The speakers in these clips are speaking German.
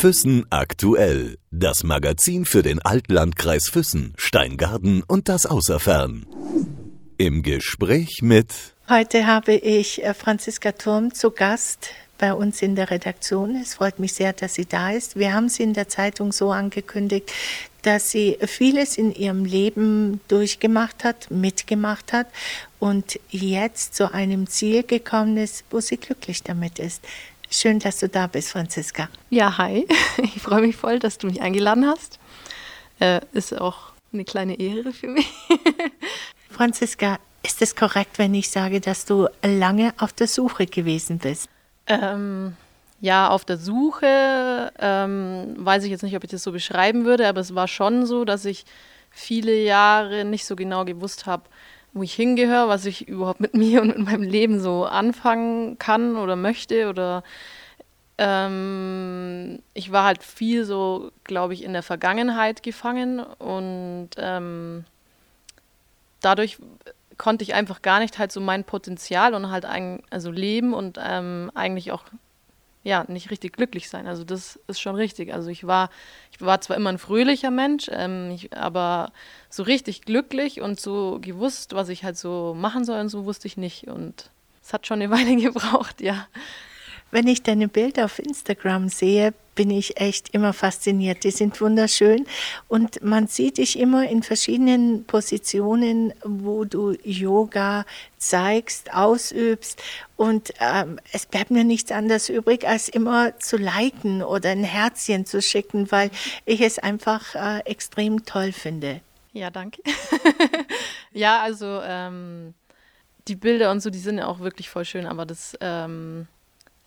Füssen aktuell. Das Magazin für den Altlandkreis Füssen, Steingarten und das Außerfern. Im Gespräch mit Heute habe ich äh, Franziska Turm zu Gast bei uns in der Redaktion. Es freut mich sehr, dass sie da ist. Wir haben sie in der Zeitung so angekündigt, dass sie vieles in ihrem Leben durchgemacht hat, mitgemacht hat und jetzt zu einem Ziel gekommen ist, wo sie glücklich damit ist. Schön, dass du da bist, Franziska. Ja, hi. Ich freue mich voll, dass du mich eingeladen hast. Äh, ist auch eine kleine Ehre für mich. Franziska, ist es korrekt, wenn ich sage, dass du lange auf der Suche gewesen bist? Ähm, ja, auf der Suche ähm, weiß ich jetzt nicht, ob ich das so beschreiben würde, aber es war schon so, dass ich viele Jahre nicht so genau gewusst habe, wo ich hingehöre, was ich überhaupt mit mir und mit meinem Leben so anfangen kann oder möchte oder ähm, ich war halt viel so, glaube ich, in der Vergangenheit gefangen und ähm, dadurch konnte ich einfach gar nicht halt so mein Potenzial und halt ein, also leben und ähm, eigentlich auch ja nicht richtig glücklich sein. Also das ist schon richtig. Also ich war ich war zwar immer ein fröhlicher Mensch, ähm, ich, aber so richtig glücklich und so gewusst, was ich halt so machen soll und so wusste ich nicht und es hat schon eine Weile gebraucht, ja. Wenn ich deine Bilder auf Instagram sehe, bin ich echt immer fasziniert. Die sind wunderschön und man sieht dich immer in verschiedenen Positionen, wo du Yoga zeigst, ausübst und ähm, es bleibt mir nichts anderes übrig, als immer zu liken oder ein Herzchen zu schicken, weil ich es einfach äh, extrem toll finde. Ja, danke. ja, also ähm, die Bilder und so, die sind ja auch wirklich voll schön, aber das ähm,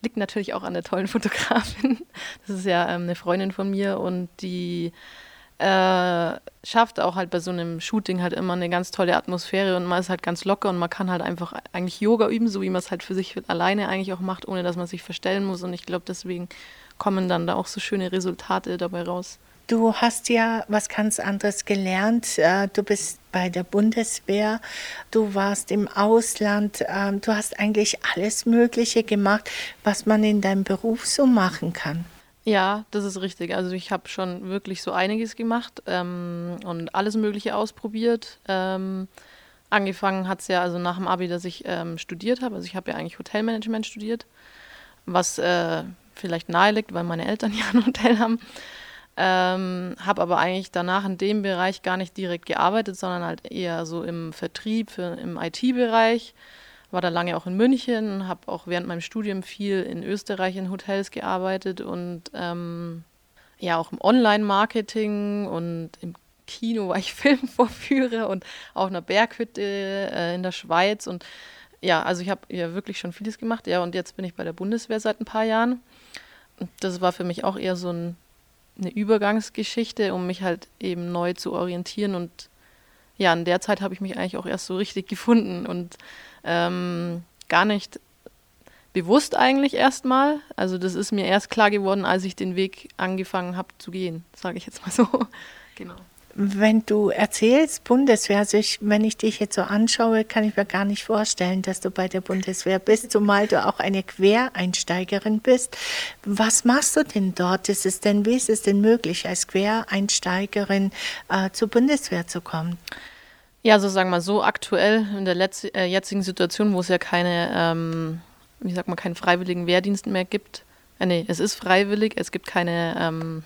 liegt natürlich auch an der tollen Fotografin. Das ist ja ähm, eine Freundin von mir und die äh, schafft auch halt bei so einem Shooting halt immer eine ganz tolle Atmosphäre und man ist halt ganz locker und man kann halt einfach eigentlich Yoga üben, so wie man es halt für sich alleine eigentlich auch macht, ohne dass man sich verstellen muss. Und ich glaube, deswegen kommen dann da auch so schöne Resultate dabei raus. Du hast ja was ganz anderes gelernt. Äh, du bist bei der Bundeswehr, du warst im Ausland, ähm, du hast eigentlich alles Mögliche gemacht, was man in deinem Beruf so machen kann. Ja, das ist richtig. Also ich habe schon wirklich so einiges gemacht ähm, und alles Mögliche ausprobiert. Ähm, angefangen hat es ja also nach dem Abi, dass ich ähm, studiert habe. Also ich habe ja eigentlich Hotelmanagement studiert, was äh, vielleicht nahe liegt, weil meine Eltern ja ein Hotel haben. Ähm, habe aber eigentlich danach in dem Bereich gar nicht direkt gearbeitet, sondern halt eher so im Vertrieb, für, im IT-Bereich. War da lange auch in München, habe auch während meinem Studium viel in Österreich in Hotels gearbeitet und ähm, ja auch im Online-Marketing und im Kino war ich Filmvorführer und auch in einer Berghütte äh, in der Schweiz und ja, also ich habe ja wirklich schon vieles gemacht. Ja, und jetzt bin ich bei der Bundeswehr seit ein paar Jahren. Das war für mich auch eher so ein eine Übergangsgeschichte, um mich halt eben neu zu orientieren. Und ja, in der Zeit habe ich mich eigentlich auch erst so richtig gefunden und ähm, gar nicht bewusst eigentlich erstmal. Also das ist mir erst klar geworden, als ich den Weg angefangen habe zu gehen, sage ich jetzt mal so. genau. Wenn du erzählst Bundeswehr, also ich, wenn ich dich jetzt so anschaue, kann ich mir gar nicht vorstellen, dass du bei der Bundeswehr bist, zumal du auch eine Quereinsteigerin bist. Was machst du denn dort? Ist es denn, wie ist es denn möglich, als Quereinsteigerin äh, zur Bundeswehr zu kommen? Ja, so sagen wir so aktuell in der letz äh, jetzigen Situation, wo es ja keine, ähm, wie sagt man, keinen freiwilligen Wehrdienst mehr gibt. Äh, nee, es ist freiwillig, es gibt keine ähm,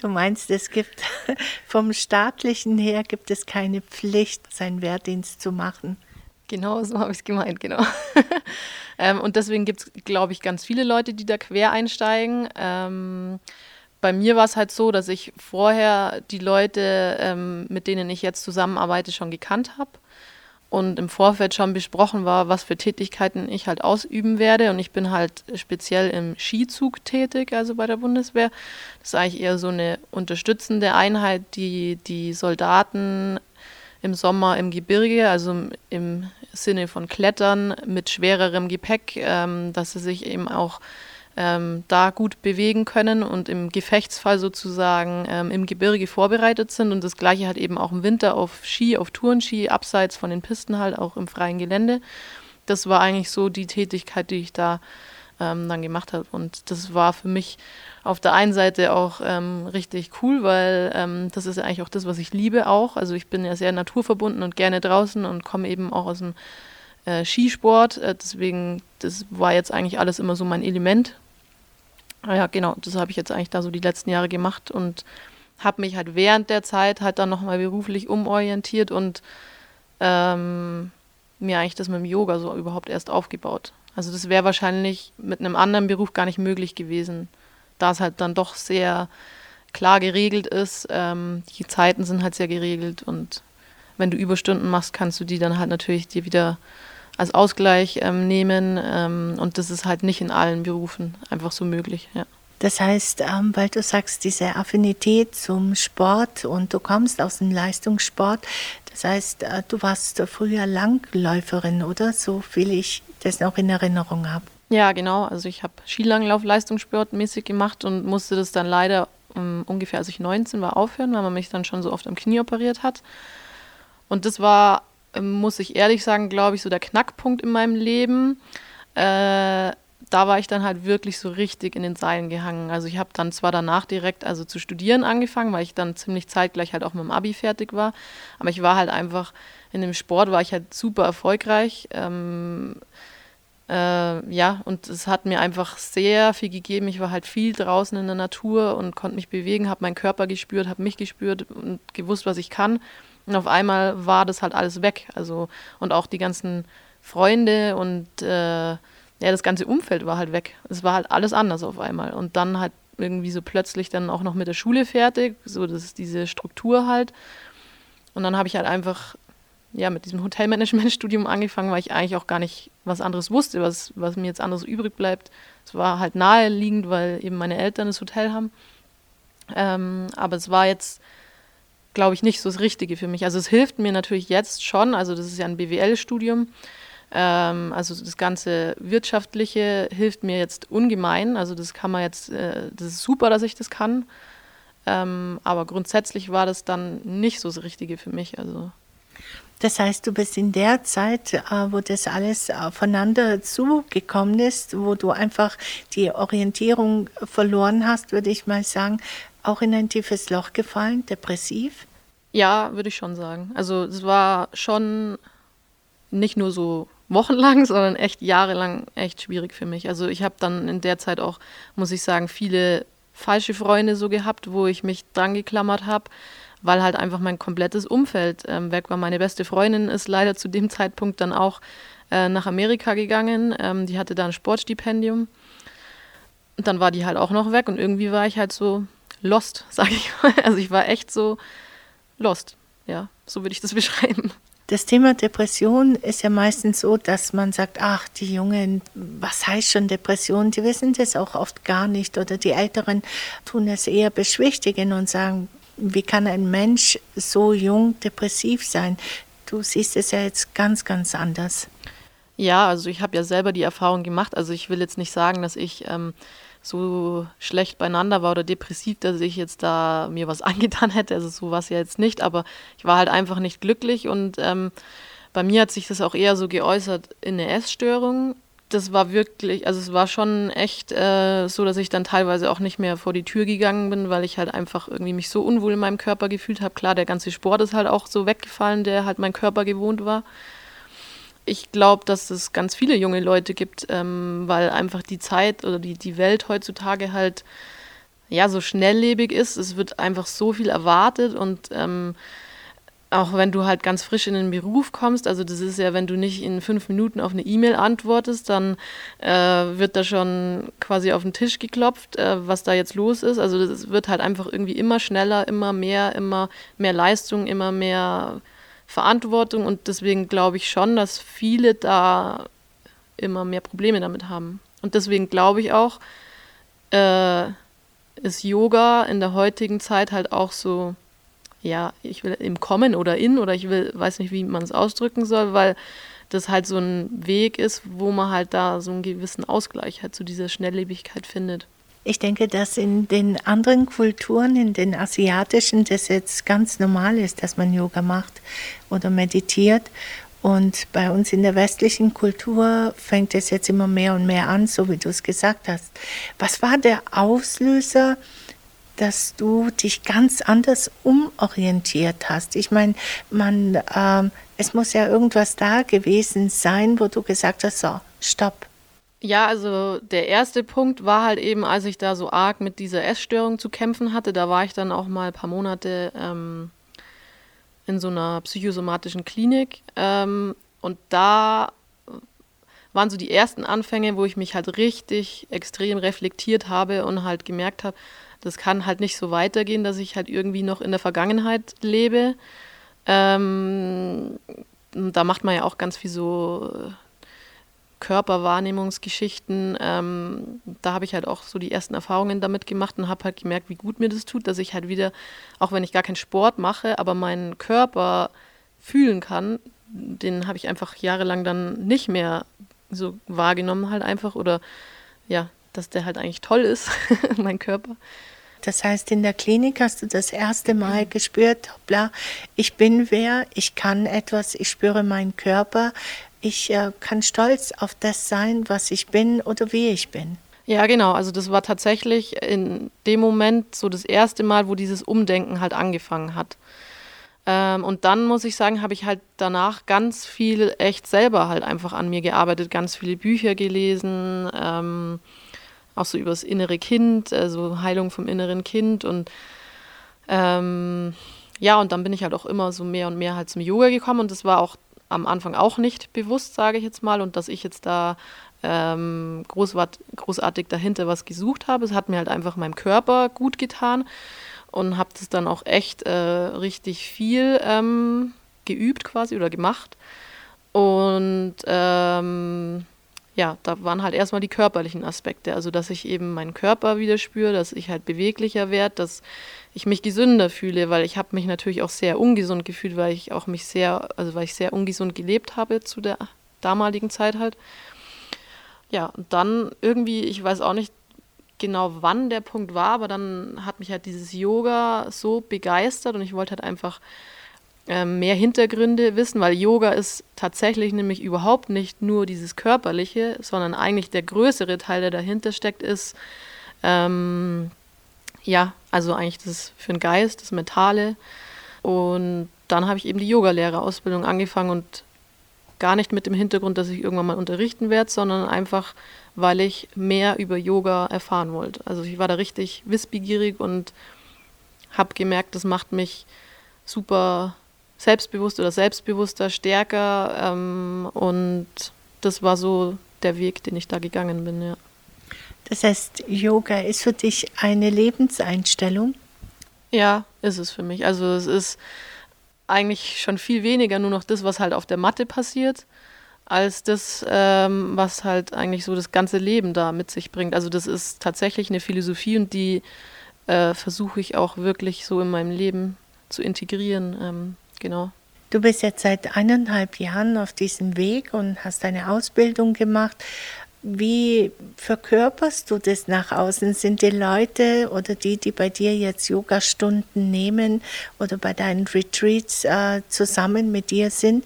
Du meinst, es gibt vom staatlichen her gibt es keine Pflicht, seinen Wehrdienst zu machen. Genau, so habe ich es gemeint, genau. ähm, und deswegen gibt es, glaube ich, ganz viele Leute, die da quer einsteigen. Ähm, bei mir war es halt so, dass ich vorher die Leute, ähm, mit denen ich jetzt zusammenarbeite, schon gekannt habe und im Vorfeld schon besprochen war, was für Tätigkeiten ich halt ausüben werde. Und ich bin halt speziell im Skizug tätig, also bei der Bundeswehr. Das ist eigentlich eher so eine unterstützende Einheit, die die Soldaten im Sommer im Gebirge, also im Sinne von Klettern mit schwererem Gepäck, ähm, dass sie sich eben auch ähm, da gut bewegen können und im Gefechtsfall sozusagen ähm, im Gebirge vorbereitet sind. Und das gleiche halt eben auch im Winter auf Ski, auf Tourenski, abseits von den Pisten halt auch im freien Gelände. Das war eigentlich so die Tätigkeit, die ich da ähm, dann gemacht habe. Und das war für mich auf der einen Seite auch ähm, richtig cool, weil ähm, das ist eigentlich auch das, was ich liebe auch. Also ich bin ja sehr naturverbunden und gerne draußen und komme eben auch aus dem äh, Skisport. Äh, deswegen, das war jetzt eigentlich alles immer so mein Element. Ah ja, genau, das habe ich jetzt eigentlich da so die letzten Jahre gemacht und habe mich halt während der Zeit halt dann nochmal beruflich umorientiert und ähm, mir eigentlich das mit dem Yoga so überhaupt erst aufgebaut. Also das wäre wahrscheinlich mit einem anderen Beruf gar nicht möglich gewesen, da es halt dann doch sehr klar geregelt ist. Ähm, die Zeiten sind halt sehr geregelt und wenn du Überstunden machst, kannst du die dann halt natürlich dir wieder als Ausgleich ähm, nehmen ähm, und das ist halt nicht in allen Berufen einfach so möglich. Ja. Das heißt, ähm, weil du sagst, diese Affinität zum Sport und du kommst aus dem Leistungssport, das heißt, äh, du warst früher Langläuferin, oder? So viel ich das noch in Erinnerung habe. Ja, genau. Also ich habe Skilanglauf leistungssportmäßig gemacht und musste das dann leider um, ähm, ungefähr, als ich 19 war, aufhören, weil man mich dann schon so oft am Knie operiert hat. Und das war, muss ich ehrlich sagen, glaube ich, so der Knackpunkt in meinem Leben. Äh, da war ich dann halt wirklich so richtig in den Seilen gehangen. Also ich habe dann zwar danach direkt also zu studieren angefangen, weil ich dann ziemlich zeitgleich halt auch mit dem Abi fertig war, aber ich war halt einfach in dem Sport war ich halt super erfolgreich. Ähm, äh, ja, und es hat mir einfach sehr viel gegeben. Ich war halt viel draußen in der Natur und konnte mich bewegen, habe meinen Körper gespürt, habe mich gespürt und gewusst, was ich kann. Und auf einmal war das halt alles weg. Also und auch die ganzen Freunde und äh, ja, das ganze Umfeld war halt weg. Es war halt alles anders auf einmal. Und dann halt irgendwie so plötzlich dann auch noch mit der Schule fertig, so das ist diese Struktur halt. Und dann habe ich halt einfach ja mit diesem Hotelmanagement-Studium angefangen, weil ich eigentlich auch gar nicht was anderes wusste, was, was mir jetzt anderes übrig bleibt. Es war halt naheliegend, weil eben meine Eltern das Hotel haben. Ähm, aber es war jetzt, glaube ich, nicht so das Richtige für mich. Also es hilft mir natürlich jetzt schon, also das ist ja ein BWL-Studium. Ähm, also das ganze Wirtschaftliche hilft mir jetzt ungemein. Also das kann man jetzt, äh, das ist super, dass ich das kann. Ähm, aber grundsätzlich war das dann nicht so das Richtige für mich. Also das heißt, du bist in der Zeit, äh, wo das alles aufeinander zugekommen ist, wo du einfach die Orientierung verloren hast, würde ich mal sagen, auch in ein tiefes Loch gefallen, depressiv? Ja, würde ich schon sagen. Also es war schon nicht nur so wochenlang, sondern echt jahrelang echt schwierig für mich. Also ich habe dann in der Zeit auch, muss ich sagen, viele falsche Freunde so gehabt, wo ich mich dran geklammert habe, weil halt einfach mein komplettes Umfeld ähm, weg war. Meine beste Freundin ist leider zu dem Zeitpunkt dann auch äh, nach Amerika gegangen. Ähm, die hatte da ein Sportstipendium. Und dann war die halt auch noch weg und irgendwie war ich halt so lost, sage ich mal. Also ich war echt so lost. Ja, so würde ich das beschreiben. Das Thema Depression ist ja meistens so, dass man sagt, ach, die Jungen, was heißt schon Depression? Die wissen das auch oft gar nicht oder die Älteren tun es eher beschwichtigen und sagen, wie kann ein Mensch so jung depressiv sein? Du siehst es ja jetzt ganz, ganz anders. Ja, also ich habe ja selber die Erfahrung gemacht. Also ich will jetzt nicht sagen, dass ich ähm, so schlecht beieinander war oder depressiv, dass ich jetzt da mir was angetan hätte. Also so war es ja jetzt nicht, aber ich war halt einfach nicht glücklich und ähm, bei mir hat sich das auch eher so geäußert in eine Essstörung. Das war wirklich, also es war schon echt äh, so, dass ich dann teilweise auch nicht mehr vor die Tür gegangen bin, weil ich halt einfach irgendwie mich so unwohl in meinem Körper gefühlt habe. Klar, der ganze Sport ist halt auch so weggefallen, der halt mein Körper gewohnt war ich glaube, dass es ganz viele junge Leute gibt, ähm, weil einfach die Zeit oder die, die Welt heutzutage halt ja so schnelllebig ist. Es wird einfach so viel erwartet und ähm, auch wenn du halt ganz frisch in den Beruf kommst, also das ist ja, wenn du nicht in fünf Minuten auf eine E-Mail antwortest, dann äh, wird da schon quasi auf den Tisch geklopft, äh, was da jetzt los ist. Also es wird halt einfach irgendwie immer schneller, immer mehr, immer mehr Leistung, immer mehr Verantwortung und deswegen glaube ich schon, dass viele da immer mehr Probleme damit haben. Und deswegen glaube ich auch, äh, ist Yoga in der heutigen Zeit halt auch so, ja, ich will im Kommen oder in oder ich will, weiß nicht, wie man es ausdrücken soll, weil das halt so ein Weg ist, wo man halt da so einen gewissen Ausgleich halt zu dieser Schnelllebigkeit findet. Ich denke, dass in den anderen Kulturen, in den asiatischen, das jetzt ganz normal ist, dass man Yoga macht oder meditiert. Und bei uns in der westlichen Kultur fängt es jetzt immer mehr und mehr an, so wie du es gesagt hast. Was war der Auslöser, dass du dich ganz anders umorientiert hast? Ich meine, man, ähm, es muss ja irgendwas da gewesen sein, wo du gesagt hast, so, stopp. Ja, also der erste Punkt war halt eben, als ich da so arg mit dieser Essstörung zu kämpfen hatte, da war ich dann auch mal ein paar Monate ähm, in so einer psychosomatischen Klinik. Ähm, und da waren so die ersten Anfänge, wo ich mich halt richtig extrem reflektiert habe und halt gemerkt habe, das kann halt nicht so weitergehen, dass ich halt irgendwie noch in der Vergangenheit lebe. Ähm, da macht man ja auch ganz viel so Körperwahrnehmungsgeschichten. Ähm, da habe ich halt auch so die ersten Erfahrungen damit gemacht und habe halt gemerkt, wie gut mir das tut, dass ich halt wieder, auch wenn ich gar keinen Sport mache, aber meinen Körper fühlen kann. Den habe ich einfach jahrelang dann nicht mehr so wahrgenommen halt einfach oder ja, dass der halt eigentlich toll ist, mein Körper. Das heißt, in der Klinik hast du das erste Mal gespürt, hoppla, ich bin wer, ich kann etwas, ich spüre meinen Körper, ich äh, kann stolz auf das sein, was ich bin oder wie ich bin. Ja, genau. Also das war tatsächlich in dem Moment so das erste Mal, wo dieses Umdenken halt angefangen hat. Ähm, und dann muss ich sagen, habe ich halt danach ganz viel echt selber halt einfach an mir gearbeitet, ganz viele Bücher gelesen, ähm, auch so über das innere Kind, also Heilung vom inneren Kind und ähm, ja, und dann bin ich halt auch immer so mehr und mehr halt zum Yoga gekommen und das war auch am Anfang auch nicht bewusst, sage ich jetzt mal, und dass ich jetzt da ähm, großartig dahinter was gesucht habe. Es hat mir halt einfach meinem Körper gut getan und habe das dann auch echt äh, richtig viel ähm, geübt quasi oder gemacht. Und ähm, ja, da waren halt erstmal die körperlichen Aspekte. Also, dass ich eben meinen Körper wieder spüre, dass ich halt beweglicher werde, dass ich mich gesünder fühle, weil ich habe mich natürlich auch sehr ungesund gefühlt, weil ich auch mich sehr, also weil ich sehr ungesund gelebt habe zu der damaligen Zeit halt. Ja, und dann irgendwie, ich weiß auch nicht genau, wann der Punkt war, aber dann hat mich halt dieses Yoga so begeistert und ich wollte halt einfach mehr Hintergründe wissen, weil Yoga ist tatsächlich nämlich überhaupt nicht nur dieses Körperliche, sondern eigentlich der größere Teil, der dahinter steckt, ist ähm, ja, also eigentlich das für den Geist, das Mentale. Und dann habe ich eben die Yogalehrerausbildung angefangen und gar nicht mit dem Hintergrund, dass ich irgendwann mal unterrichten werde, sondern einfach, weil ich mehr über Yoga erfahren wollte. Also ich war da richtig wissbegierig und habe gemerkt, das macht mich super selbstbewusst oder selbstbewusster, stärker. Ähm, und das war so der Weg, den ich da gegangen bin, ja. Das heißt, Yoga ist für dich eine Lebenseinstellung? Ja, ist es für mich. Also es ist eigentlich schon viel weniger nur noch das, was halt auf der Matte passiert, als das, ähm, was halt eigentlich so das ganze Leben da mit sich bringt. Also das ist tatsächlich eine Philosophie und die äh, versuche ich auch wirklich so in meinem Leben zu integrieren. Ähm, genau. Du bist jetzt seit eineinhalb Jahren auf diesem Weg und hast deine Ausbildung gemacht. Wie verkörperst du das nach außen? Sind die Leute oder die, die bei dir jetzt Yoga-Stunden nehmen oder bei deinen Retreats äh, zusammen mit dir sind,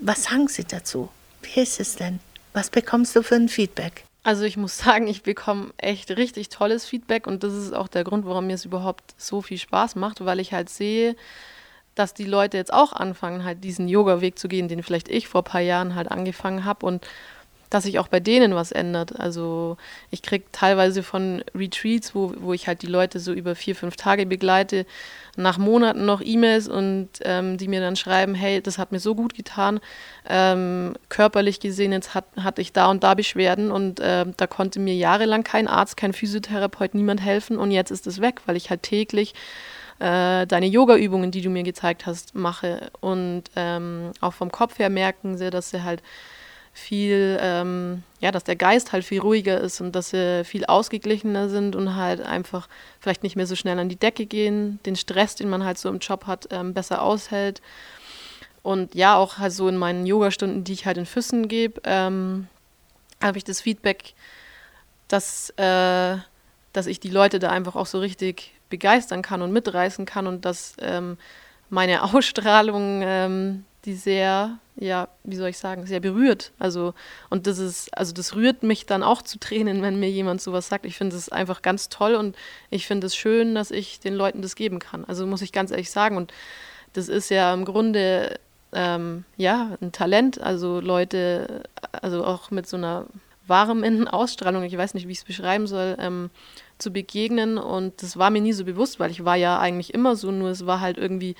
was sagen sie dazu? Wie ist es denn? Was bekommst du für ein Feedback? Also ich muss sagen, ich bekomme echt richtig tolles Feedback und das ist auch der Grund, warum mir es überhaupt so viel Spaß macht, weil ich halt sehe, dass die Leute jetzt auch anfangen, halt diesen Yoga-Weg zu gehen, den vielleicht ich vor ein paar Jahren halt angefangen habe und dass sich auch bei denen was ändert. Also ich kriege teilweise von Retreats, wo, wo ich halt die Leute so über vier, fünf Tage begleite, nach Monaten noch E-Mails und ähm, die mir dann schreiben, hey, das hat mir so gut getan, ähm, körperlich gesehen, jetzt hat, hatte ich da und da Beschwerden und äh, da konnte mir jahrelang kein Arzt, kein Physiotherapeut, niemand helfen und jetzt ist es weg, weil ich halt täglich äh, deine Yoga-Übungen, die du mir gezeigt hast, mache und ähm, auch vom Kopf her merken sie, dass sie halt viel, ähm, ja, dass der Geist halt viel ruhiger ist und dass sie viel ausgeglichener sind und halt einfach vielleicht nicht mehr so schnell an die Decke gehen, den Stress, den man halt so im Job hat, ähm, besser aushält. Und ja, auch halt so in meinen Yogastunden, die ich halt in Füssen gebe, ähm, habe ich das Feedback, dass, äh, dass ich die Leute da einfach auch so richtig begeistern kann und mitreißen kann und dass ähm, meine Ausstrahlung ähm, die sehr, ja, wie soll ich sagen, sehr berührt. Also, und das ist, also das rührt mich dann auch zu Tränen, wenn mir jemand sowas sagt. Ich finde es einfach ganz toll und ich finde es schön, dass ich den Leuten das geben kann. Also muss ich ganz ehrlich sagen. Und das ist ja im Grunde ähm, ja ein Talent. Also Leute, also auch mit so einer warmen Ausstrahlung, ich weiß nicht, wie ich es beschreiben soll, ähm, zu begegnen. Und das war mir nie so bewusst, weil ich war ja eigentlich immer so, nur es war halt irgendwie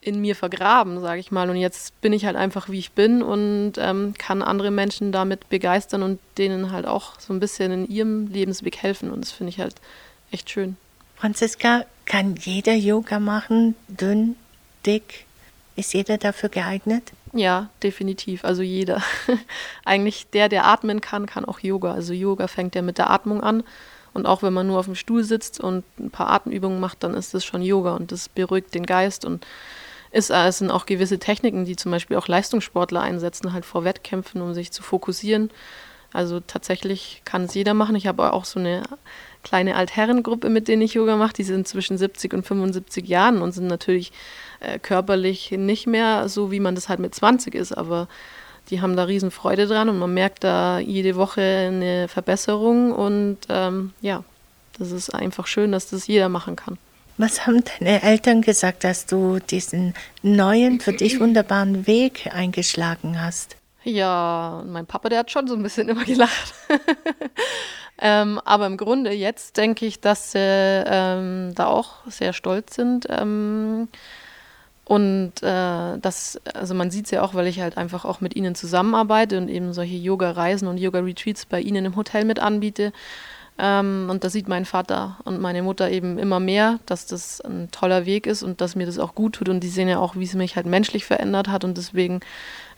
in mir vergraben, sage ich mal. Und jetzt bin ich halt einfach, wie ich bin und ähm, kann andere Menschen damit begeistern und denen halt auch so ein bisschen in ihrem Lebensweg helfen. Und das finde ich halt echt schön. Franziska, kann jeder Yoga machen? Dünn, dick? Ist jeder dafür geeignet? Ja, definitiv. Also jeder. Eigentlich der, der atmen kann, kann auch Yoga. Also Yoga fängt ja mit der Atmung an. Und auch wenn man nur auf dem Stuhl sitzt und ein paar Atemübungen macht, dann ist das schon Yoga und das beruhigt den Geist und äh, es sind auch gewisse Techniken, die zum Beispiel auch Leistungssportler einsetzen, halt vor Wettkämpfen, um sich zu fokussieren. Also tatsächlich kann es jeder machen. Ich habe auch so eine kleine Altherrengruppe, mit denen ich Yoga mache. Die sind zwischen 70 und 75 Jahren und sind natürlich äh, körperlich nicht mehr so, wie man das halt mit 20 ist, aber die haben da riesen Freude dran und man merkt da jede Woche eine Verbesserung und ähm, ja, das ist einfach schön, dass das jeder machen kann. Was haben deine Eltern gesagt, dass du diesen neuen, für dich wunderbaren Weg eingeschlagen hast? Ja, mein Papa, der hat schon so ein bisschen immer gelacht. ähm, aber im Grunde jetzt denke ich, dass sie ähm, da auch sehr stolz sind. Ähm, und äh, das, also man sieht es ja auch, weil ich halt einfach auch mit ihnen zusammenarbeite und eben solche Yoga-Reisen und Yoga-Retreats bei ihnen im Hotel mit anbiete. Ähm, und da sieht mein Vater und meine Mutter eben immer mehr, dass das ein toller Weg ist und dass mir das auch gut tut. Und die sehen ja auch, wie es mich halt menschlich verändert hat. Und deswegen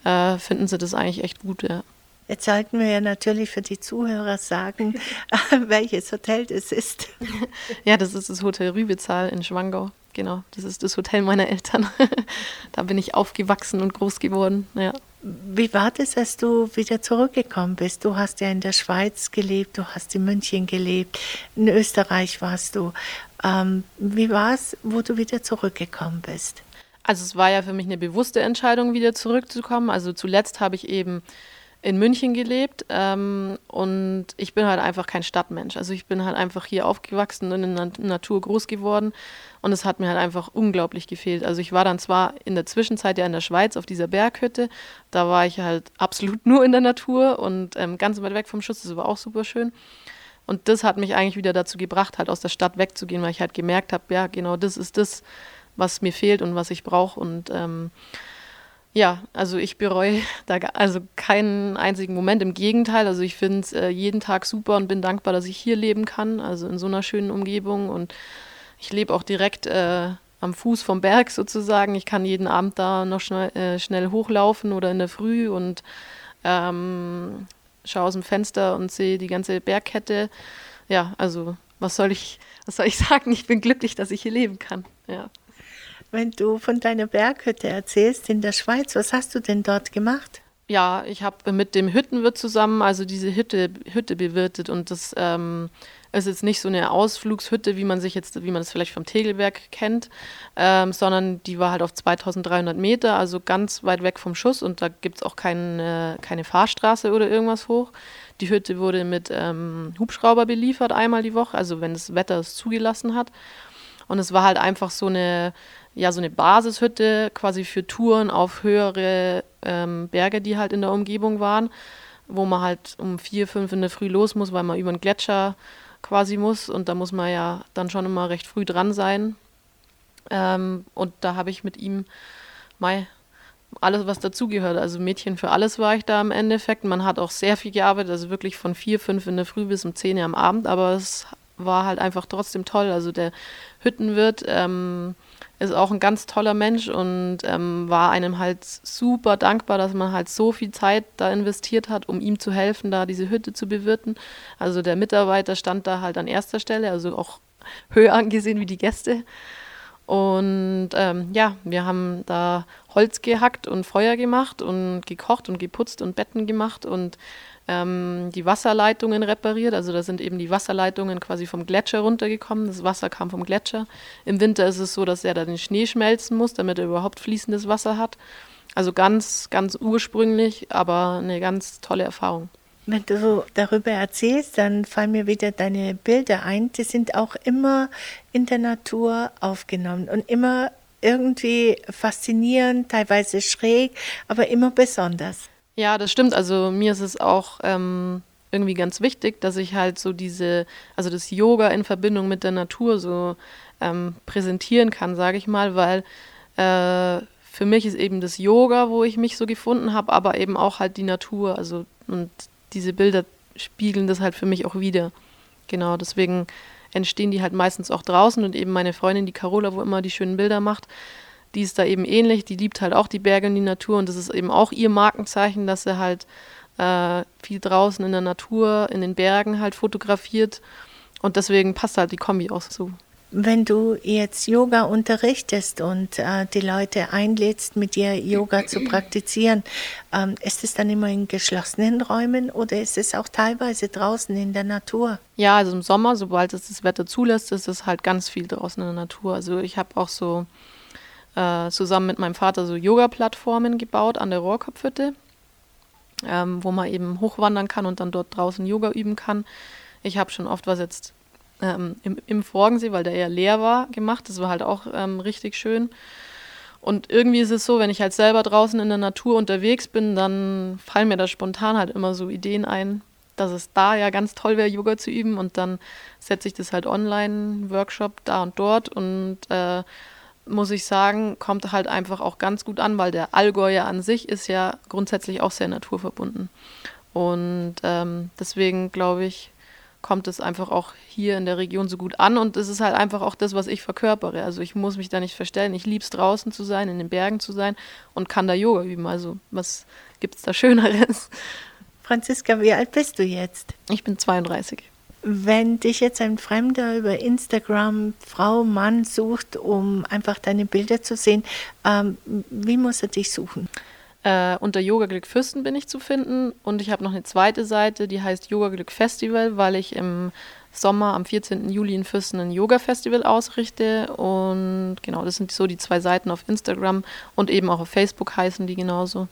äh, finden sie das eigentlich echt gut, ja. Jetzt sollten wir ja natürlich für die Zuhörer sagen, welches Hotel das ist. Ja, das ist das Hotel Rübezahl in Schwangau. Genau, das ist das Hotel meiner Eltern. da bin ich aufgewachsen und groß geworden. Ja. Wie war das, als du wieder zurückgekommen bist? Du hast ja in der Schweiz gelebt, du hast in München gelebt, in Österreich warst du. Ähm, wie war es, wo du wieder zurückgekommen bist? Also es war ja für mich eine bewusste Entscheidung, wieder zurückzukommen. Also zuletzt habe ich eben in München gelebt ähm, und ich bin halt einfach kein Stadtmensch. Also ich bin halt einfach hier aufgewachsen und in der Natur groß geworden und es hat mir halt einfach unglaublich gefehlt. Also ich war dann zwar in der Zwischenzeit ja in der Schweiz auf dieser Berghütte, da war ich halt absolut nur in der Natur und ähm, ganz weit weg vom Schuss, das war auch super schön. Und das hat mich eigentlich wieder dazu gebracht, halt aus der Stadt wegzugehen, weil ich halt gemerkt habe, ja, genau das ist das, was mir fehlt und was ich brauche und ähm, ja, also ich bereue da also keinen einzigen Moment. Im Gegenteil, also ich finde es äh, jeden Tag super und bin dankbar, dass ich hier leben kann, also in so einer schönen Umgebung. Und ich lebe auch direkt äh, am Fuß vom Berg sozusagen. Ich kann jeden Abend da noch schnell, äh, schnell hochlaufen oder in der Früh und ähm, schaue aus dem Fenster und sehe die ganze Bergkette. Ja, also was soll ich, was soll ich sagen? Ich bin glücklich, dass ich hier leben kann. Ja. Wenn du von deiner Berghütte erzählst in der Schweiz, was hast du denn dort gemacht? Ja, ich habe mit dem Hüttenwirt zusammen also diese Hütte, Hütte bewirtet und das ähm, ist jetzt nicht so eine Ausflugshütte, wie man sich jetzt, wie man das vielleicht vom Tegelberg kennt, ähm, sondern die war halt auf 2300 Meter, also ganz weit weg vom Schuss und da gibt es auch keine, keine Fahrstraße oder irgendwas hoch. Die Hütte wurde mit ähm, Hubschrauber beliefert einmal die Woche, also wenn das Wetter es zugelassen hat. Und es war halt einfach so eine ja so eine Basishütte quasi für Touren auf höhere ähm, Berge, die halt in der Umgebung waren, wo man halt um vier, fünf in der Früh los muss, weil man über den Gletscher quasi muss und da muss man ja dann schon immer recht früh dran sein. Ähm, und da habe ich mit ihm mal alles, was dazugehört. Also Mädchen für alles war ich da im Endeffekt. Man hat auch sehr viel gearbeitet, also wirklich von vier, fünf in der Früh bis um zehn Uhr am Abend, aber es war halt einfach trotzdem toll. Also der Hüttenwirt ähm, ist auch ein ganz toller Mensch und ähm, war einem halt super dankbar, dass man halt so viel Zeit da investiert hat, um ihm zu helfen, da diese Hütte zu bewirten. Also der Mitarbeiter stand da halt an erster Stelle, also auch höher angesehen wie die Gäste. Und ähm, ja, wir haben da Holz gehackt und Feuer gemacht und gekocht und geputzt und Betten gemacht und ähm, die Wasserleitungen repariert. Also da sind eben die Wasserleitungen quasi vom Gletscher runtergekommen. Das Wasser kam vom Gletscher. Im Winter ist es so, dass er da den Schnee schmelzen muss, damit er überhaupt fließendes Wasser hat. Also ganz, ganz ursprünglich, aber eine ganz tolle Erfahrung. Wenn du darüber erzählst, dann fallen mir wieder deine Bilder ein. Die sind auch immer in der Natur aufgenommen und immer irgendwie faszinierend, teilweise schräg, aber immer besonders. Ja, das stimmt. Also mir ist es auch ähm, irgendwie ganz wichtig, dass ich halt so diese, also das Yoga in Verbindung mit der Natur so ähm, präsentieren kann, sage ich mal, weil äh, für mich ist eben das Yoga, wo ich mich so gefunden habe, aber eben auch halt die Natur. Also und diese Bilder spiegeln das halt für mich auch wieder. Genau, deswegen entstehen die halt meistens auch draußen und eben meine Freundin, die Carola, wo immer die schönen Bilder macht, die ist da eben ähnlich, die liebt halt auch die Berge und die Natur und das ist eben auch ihr Markenzeichen, dass sie halt äh, viel draußen in der Natur, in den Bergen halt fotografiert und deswegen passt halt die Kombi auch so. Wenn du jetzt Yoga unterrichtest und äh, die Leute einlädst, mit dir Yoga zu praktizieren, ähm, ist es dann immer in geschlossenen Räumen oder ist es auch teilweise draußen in der Natur? Ja, also im Sommer, sobald es das Wetter zulässt, ist es halt ganz viel draußen in der Natur. Also ich habe auch so äh, zusammen mit meinem Vater so Yoga-Plattformen gebaut an der Rohrkopfhütte, ähm, wo man eben hochwandern kann und dann dort draußen Yoga üben kann. Ich habe schon oft was jetzt ähm, im, im Forgensee, weil der eher leer war, gemacht. Das war halt auch ähm, richtig schön. Und irgendwie ist es so, wenn ich halt selber draußen in der Natur unterwegs bin, dann fallen mir da spontan halt immer so Ideen ein, dass es da ja ganz toll wäre, Yoga zu üben. Und dann setze ich das halt online, Workshop da und dort. Und äh, muss ich sagen, kommt halt einfach auch ganz gut an, weil der Allgäu ja an sich ist ja grundsätzlich auch sehr naturverbunden. Und ähm, deswegen glaube ich, kommt es einfach auch hier in der Region so gut an und es ist halt einfach auch das, was ich verkörpere. Also ich muss mich da nicht verstellen. Ich liebe es draußen zu sein, in den Bergen zu sein und kann da Yoga üben. Also was gibt es da Schöneres? Franziska, wie alt bist du jetzt? Ich bin 32. Wenn dich jetzt ein Fremder über Instagram Frau, Mann sucht, um einfach deine Bilder zu sehen, ähm, wie muss er dich suchen? Äh, unter Yoga Glück Fürsten bin ich zu finden und ich habe noch eine zweite Seite, die heißt Yoga Glück Festival, weil ich im Sommer am 14. Juli in Fürsten ein Yoga-Festival ausrichte. Und genau, das sind so die zwei Seiten auf Instagram und eben auch auf Facebook heißen die genauso.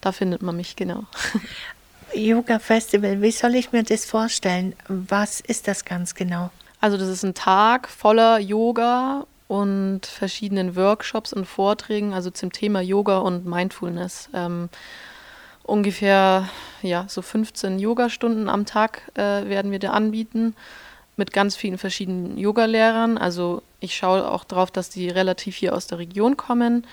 Da findet man mich genau. Yoga-Festival, wie soll ich mir das vorstellen? Was ist das ganz genau? Also das ist ein Tag voller Yoga und verschiedenen Workshops und Vorträgen, also zum Thema Yoga und Mindfulness. Ähm, ungefähr ja, so 15 Yogastunden am Tag äh, werden wir da anbieten mit ganz vielen verschiedenen Yogalehrern. Also ich schaue auch darauf, dass die relativ hier aus der Region kommen.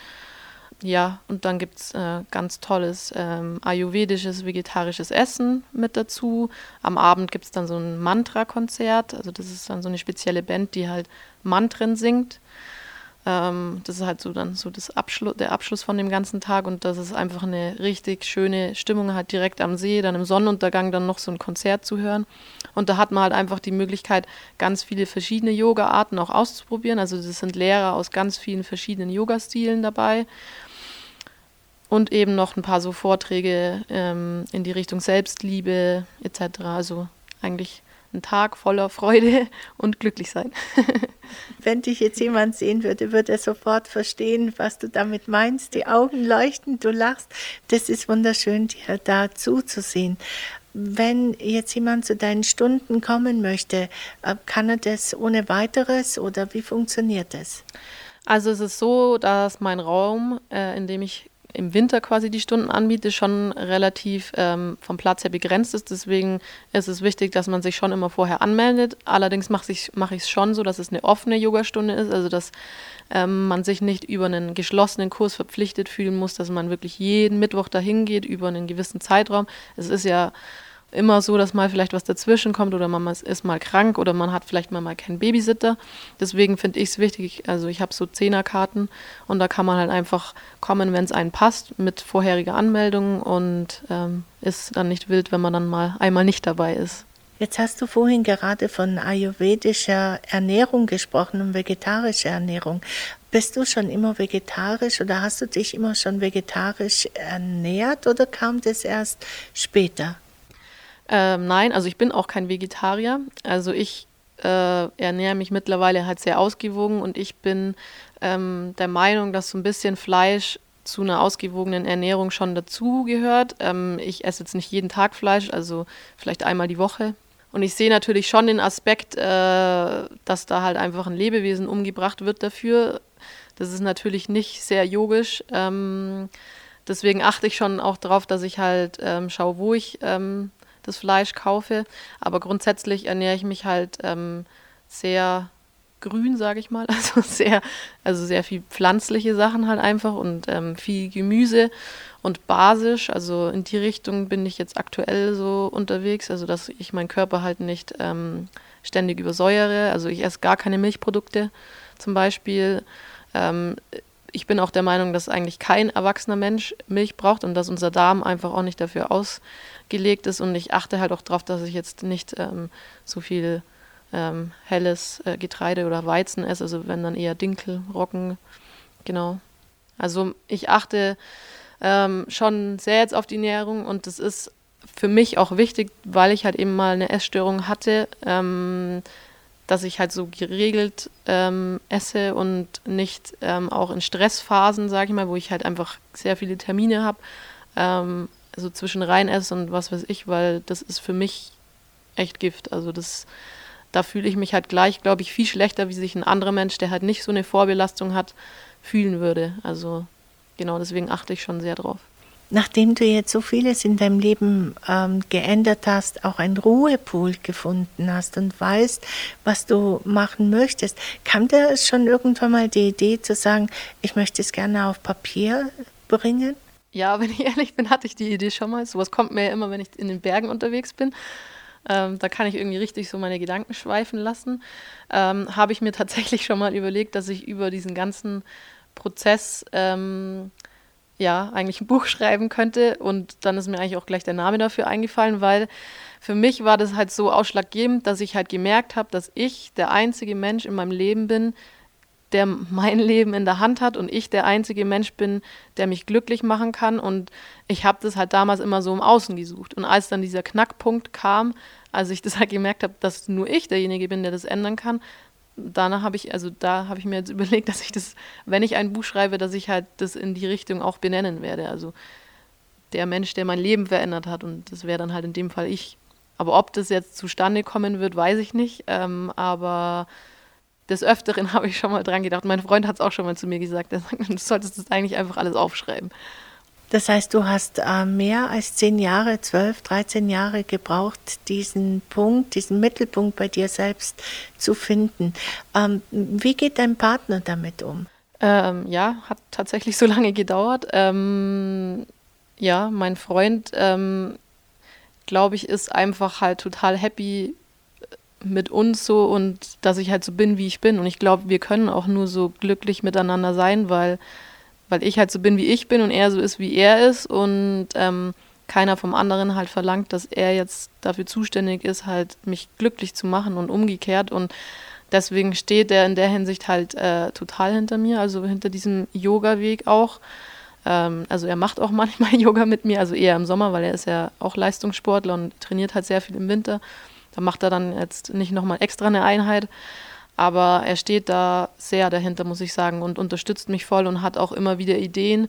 Ja, und dann gibt es äh, ganz tolles ähm, ayurvedisches, vegetarisches Essen mit dazu. Am Abend gibt es dann so ein Mantra-Konzert. Also das ist dann so eine spezielle Band, die halt Mantren singt. Ähm, das ist halt so dann so das Abschlu der Abschluss von dem ganzen Tag und das ist einfach eine richtig schöne Stimmung halt direkt am See, dann im Sonnenuntergang dann noch so ein Konzert zu hören. Und da hat man halt einfach die Möglichkeit, ganz viele verschiedene Yoga-Arten auch auszuprobieren. Also das sind Lehrer aus ganz vielen verschiedenen Yoga-Stilen dabei und eben noch ein paar so Vorträge ähm, in die Richtung Selbstliebe etc. Also eigentlich ein Tag voller Freude und glücklich sein. Wenn dich jetzt jemand sehen würde, würde er sofort verstehen, was du damit meinst. Die Augen leuchten, du lachst. Das ist wunderschön, dir da zuzusehen. Wenn jetzt jemand zu deinen Stunden kommen möchte, äh, kann er das ohne weiteres oder wie funktioniert das? Also es ist so, dass mein Raum, äh, in dem ich im Winter quasi die Stunden anbiete, schon relativ ähm, vom Platz her begrenzt ist. Deswegen ist es wichtig, dass man sich schon immer vorher anmeldet. Allerdings mache ich es mach schon so, dass es eine offene Yogastunde ist, also dass ähm, man sich nicht über einen geschlossenen Kurs verpflichtet fühlen muss, dass man wirklich jeden Mittwoch dahin geht über einen gewissen Zeitraum. Es ist ja immer so, dass mal vielleicht was dazwischen kommt oder man ist mal krank oder man hat vielleicht mal, mal keinen Babysitter. Deswegen finde ich es wichtig, also ich habe so Zehnerkarten und da kann man halt einfach kommen, wenn es einen passt, mit vorheriger Anmeldung und ähm, ist dann nicht wild, wenn man dann mal einmal nicht dabei ist. Jetzt hast du vorhin gerade von ayurvedischer Ernährung gesprochen und vegetarischer Ernährung. Bist du schon immer vegetarisch oder hast du dich immer schon vegetarisch ernährt oder kam das erst später? Ähm, nein, also ich bin auch kein Vegetarier. Also ich äh, ernähre mich mittlerweile halt sehr ausgewogen und ich bin ähm, der Meinung, dass so ein bisschen Fleisch zu einer ausgewogenen Ernährung schon dazugehört. Ähm, ich esse jetzt nicht jeden Tag Fleisch, also vielleicht einmal die Woche. Und ich sehe natürlich schon den Aspekt, äh, dass da halt einfach ein Lebewesen umgebracht wird dafür. Das ist natürlich nicht sehr yogisch. Ähm, deswegen achte ich schon auch darauf, dass ich halt ähm, schaue, wo ich ähm, das Fleisch kaufe. Aber grundsätzlich ernähre ich mich halt ähm, sehr grün, sage ich mal. Also sehr, also sehr viel pflanzliche Sachen halt einfach und ähm, viel Gemüse und basisch. Also in die Richtung bin ich jetzt aktuell so unterwegs, also dass ich meinen Körper halt nicht ähm, ständig übersäuere. Also ich esse gar keine Milchprodukte zum Beispiel. Ähm, ich bin auch der Meinung, dass eigentlich kein erwachsener Mensch Milch braucht und dass unser Darm einfach auch nicht dafür ausgelegt ist. Und ich achte halt auch darauf, dass ich jetzt nicht ähm, so viel ähm, helles äh, Getreide oder Weizen esse, also wenn dann eher Dinkel, Roggen, genau. Also ich achte ähm, schon sehr jetzt auf die Ernährung und das ist für mich auch wichtig, weil ich halt eben mal eine Essstörung hatte, ähm, dass ich halt so geregelt ähm, esse und nicht ähm, auch in Stressphasen, sage ich mal, wo ich halt einfach sehr viele Termine habe, ähm, so zwischen rein esse und was weiß ich, weil das ist für mich echt Gift. Also das da fühle ich mich halt gleich, glaube ich, viel schlechter, wie sich ein anderer Mensch, der halt nicht so eine Vorbelastung hat, fühlen würde. Also genau deswegen achte ich schon sehr drauf. Nachdem du jetzt so vieles in deinem Leben ähm, geändert hast, auch einen Ruhepool gefunden hast und weißt, was du machen möchtest, kam dir schon irgendwann mal die Idee zu sagen, ich möchte es gerne auf Papier bringen? Ja, wenn ich ehrlich bin, hatte ich die Idee schon mal. Sowas kommt mir ja immer, wenn ich in den Bergen unterwegs bin. Ähm, da kann ich irgendwie richtig so meine Gedanken schweifen lassen. Ähm, Habe ich mir tatsächlich schon mal überlegt, dass ich über diesen ganzen Prozess ähm, ja eigentlich ein Buch schreiben könnte. Und dann ist mir eigentlich auch gleich der Name dafür eingefallen, weil für mich war das halt so ausschlaggebend, dass ich halt gemerkt habe, dass ich der einzige Mensch in meinem Leben bin, der mein Leben in der Hand hat und ich der einzige Mensch bin, der mich glücklich machen kann. Und ich habe das halt damals immer so im Außen gesucht. Und als dann dieser Knackpunkt kam, als ich das halt gemerkt habe, dass nur ich derjenige bin, der das ändern kann, danach habe ich, also da habe ich mir jetzt überlegt, dass ich das, wenn ich ein Buch schreibe, dass ich halt das in die Richtung auch benennen werde. Also der Mensch, der mein Leben verändert hat. Und das wäre dann halt in dem Fall ich. Aber ob das jetzt zustande kommen wird, weiß ich nicht. Ähm, aber des Öfteren habe ich schon mal dran gedacht. Mein Freund hat es auch schon mal zu mir gesagt. Er sagt, du solltest das eigentlich einfach alles aufschreiben. Das heißt, du hast äh, mehr als zehn Jahre, zwölf, dreizehn Jahre gebraucht, diesen Punkt, diesen Mittelpunkt bei dir selbst zu finden. Ähm, wie geht dein Partner damit um? Ähm, ja, hat tatsächlich so lange gedauert. Ähm, ja, mein Freund, ähm, glaube ich, ist einfach halt total happy mit uns so und dass ich halt so bin, wie ich bin. Und ich glaube, wir können auch nur so glücklich miteinander sein, weil, weil ich halt so bin, wie ich bin und er so ist, wie er ist und ähm, keiner vom anderen halt verlangt, dass er jetzt dafür zuständig ist, halt mich glücklich zu machen und umgekehrt. Und deswegen steht er in der Hinsicht halt äh, total hinter mir, also hinter diesem Yoga-Weg auch. Ähm, also er macht auch manchmal Yoga mit mir, also eher im Sommer, weil er ist ja auch Leistungssportler und trainiert halt sehr viel im Winter. Da macht er dann jetzt nicht nochmal extra eine Einheit. Aber er steht da sehr dahinter, muss ich sagen, und unterstützt mich voll und hat auch immer wieder Ideen,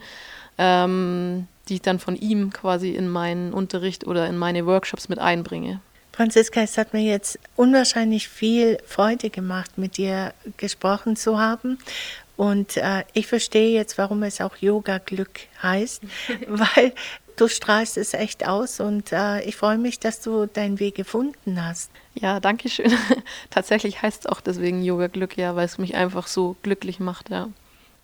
ähm, die ich dann von ihm quasi in meinen Unterricht oder in meine Workshops mit einbringe. Franziska, es hat mir jetzt unwahrscheinlich viel Freude gemacht, mit dir gesprochen zu haben. Und äh, ich verstehe jetzt, warum es auch Yoga Glück heißt, weil du strahlst es echt aus und äh, ich freue mich, dass du deinen Weg gefunden hast. Ja, danke schön. Tatsächlich heißt es auch deswegen Yoga Glück, ja, weil es mich einfach so glücklich macht, ja.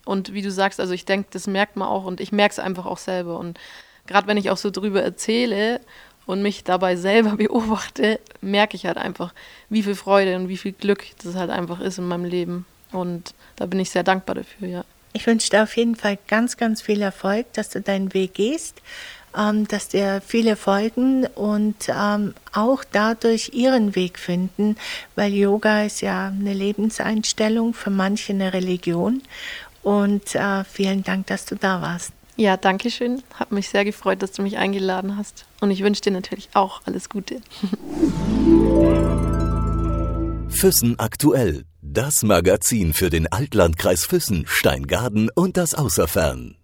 Und wie du sagst, also ich denke, das merkt man auch und ich merke es einfach auch selber. Und gerade wenn ich auch so drüber erzähle und mich dabei selber beobachte, merke ich halt einfach, wie viel Freude und wie viel Glück das halt einfach ist in meinem Leben. Und da bin ich sehr dankbar dafür, ja. Ich wünsche dir auf jeden Fall ganz, ganz viel Erfolg, dass du deinen Weg gehst ähm, dass dir viele folgen und ähm, auch dadurch ihren Weg finden, weil Yoga ist ja eine Lebenseinstellung, für manche eine Religion. Und äh, vielen Dank, dass du da warst. Ja, danke schön. Hat mich sehr gefreut, dass du mich eingeladen hast. Und ich wünsche dir natürlich auch alles Gute. Füssen aktuell. Das Magazin für den Altlandkreis Füssen, Steingaden und das Außerfern.